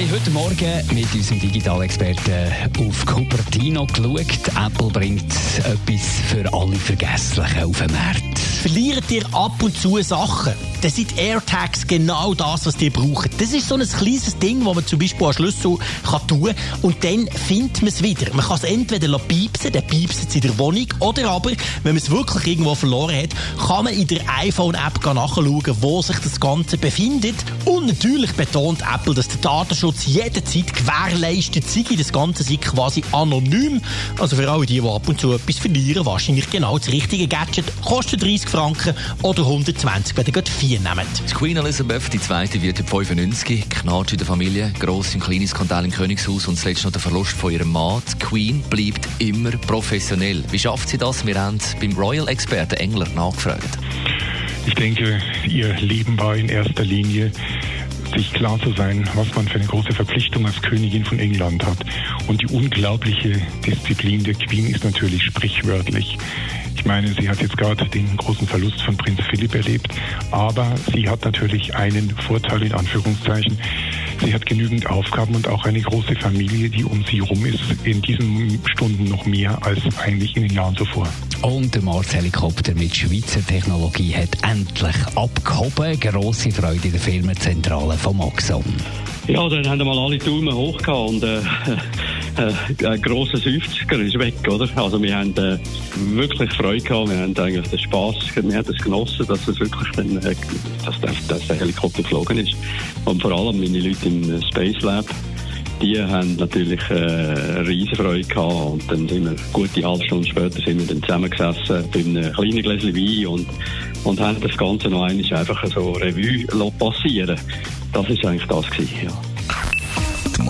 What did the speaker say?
haben heute Morgen mit unserem Digitalexperten auf Cupertino geschaut. Apple bringt etwas für alle Vergesslichen auf den Markt. Verliert ihr ab und zu Sachen? Dann sind AirTags genau das, was ihr braucht. Das ist so ein kleines Ding, das man zum Beispiel an Schlüssel kann tun kann und dann findet man es wieder. Man kann es entweder piepsen, dann piepst es in der Wohnung, oder aber, wenn man es wirklich irgendwo verloren hat, kann man in der iPhone-App nachschauen, wo sich das Ganze befindet. Und natürlich betont Apple, dass der Datenschutz jederzeit gewährleistet sei. Das Ganze sei quasi anonym. Also für alle die, die ab und zu etwas verlieren, wahrscheinlich genau das richtige Gadget. Kostet 30 Franken oder 120, wenn ihr gerade vier nehmt. Die Queen Elizabeth II. wird 95, Knatsch in der Familie, grosse und kleine Skandal im Königshaus und zuletzt noch der Verlust von ihrem Mann. Die Queen bleibt immer professionell. Wie schafft sie das? Wir haben beim Royal-Experten Engler nachgefragt. Ich denke, ihr Leben war in erster Linie sich klar zu sein, was man für eine große Verpflichtung als Königin von England hat. Und die unglaubliche Disziplin der Queen ist natürlich sprichwörtlich. Ich meine, sie hat jetzt gerade den großen Verlust von Prinz Philipp erlebt, aber sie hat natürlich einen Vorteil in Anführungszeichen. Sie hat genügend Aufgaben und auch eine große Familie, die um sie herum ist, in diesen Stunden noch mehr als eigentlich in den Jahren zuvor. Und der Mars-Helikopter mit Schweizer Technologie hat endlich abgehoben. Grosse Freude in der Firmenzentrale von Axon. Ja, dann haben wir mal alle Daumen hoch gehabt und äh, äh, ein grosser 50er ist weg, oder? Also wir haben äh, wirklich Freude gehabt, wir haben eigentlich den Spass, wir haben es genossen, dass es wirklich dann, äh, dass, der, dass der Helikopter geflogen ist. Und vor allem meine Leute im Space Lab, die haben natürlich äh, eine riesen Freude gehabt und dann sind wir gute halbe Stunde später sind wir dann zusammengesessen bei einem kleinen Gläschen Wein und, und haben das Ganze noch einmal einfach so Revue passieren Das ist eigentlich das gewesen, ja.